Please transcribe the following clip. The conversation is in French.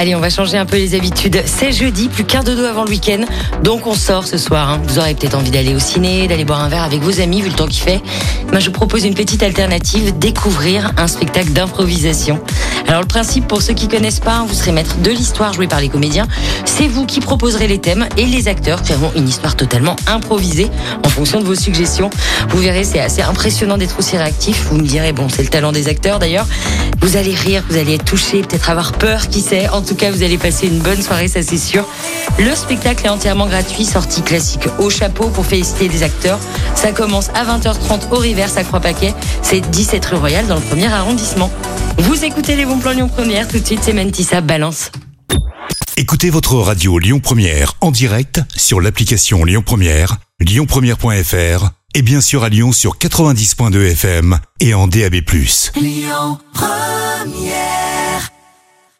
Allez, on va changer un peu les habitudes. C'est jeudi, plus qu'un dodo avant le week-end. Donc on sort ce soir. hein. Vous aurez peut-être envie d'aller au ciné, d'aller boire un verre avec vos amis, vu le temps qu'il fait. Moi, je propose une petite alternative, découvrir un spectacle d'improvisation. Alors le principe, pour ceux qui connaissent pas, vous serez maître de l'histoire jouée par les comédiens. C'est vous qui proposerez les thèmes et les acteurs créeront une histoire totalement improvisée en fonction de vos suggestions. Vous verrez, c'est assez impressionnant d'être aussi réactif. Vous me direz, bon, c'est le talent des acteurs d'ailleurs. Vous allez rire, vous allez être touché, peut-être avoir peur, qui sait. En tout cas, vous allez passer une bonne soirée, ça c'est sûr. Le spectacle est entièrement gratuit, sortie classique au chapeau pour féliciter les acteurs. Ça commence à 20h30 au Rivers à Croix-Paquet. C'est 17 rue Royale dans le premier arrondissement. Vous écoutez les bons plans Lyon Première, tout de suite c'est Mentissa Balance. Écoutez votre radio Lyon Première en direct sur l'application Lyon Première, lyonpremière.fr et bien sûr à Lyon sur 90.2 FM et en DAB+. Lyon Première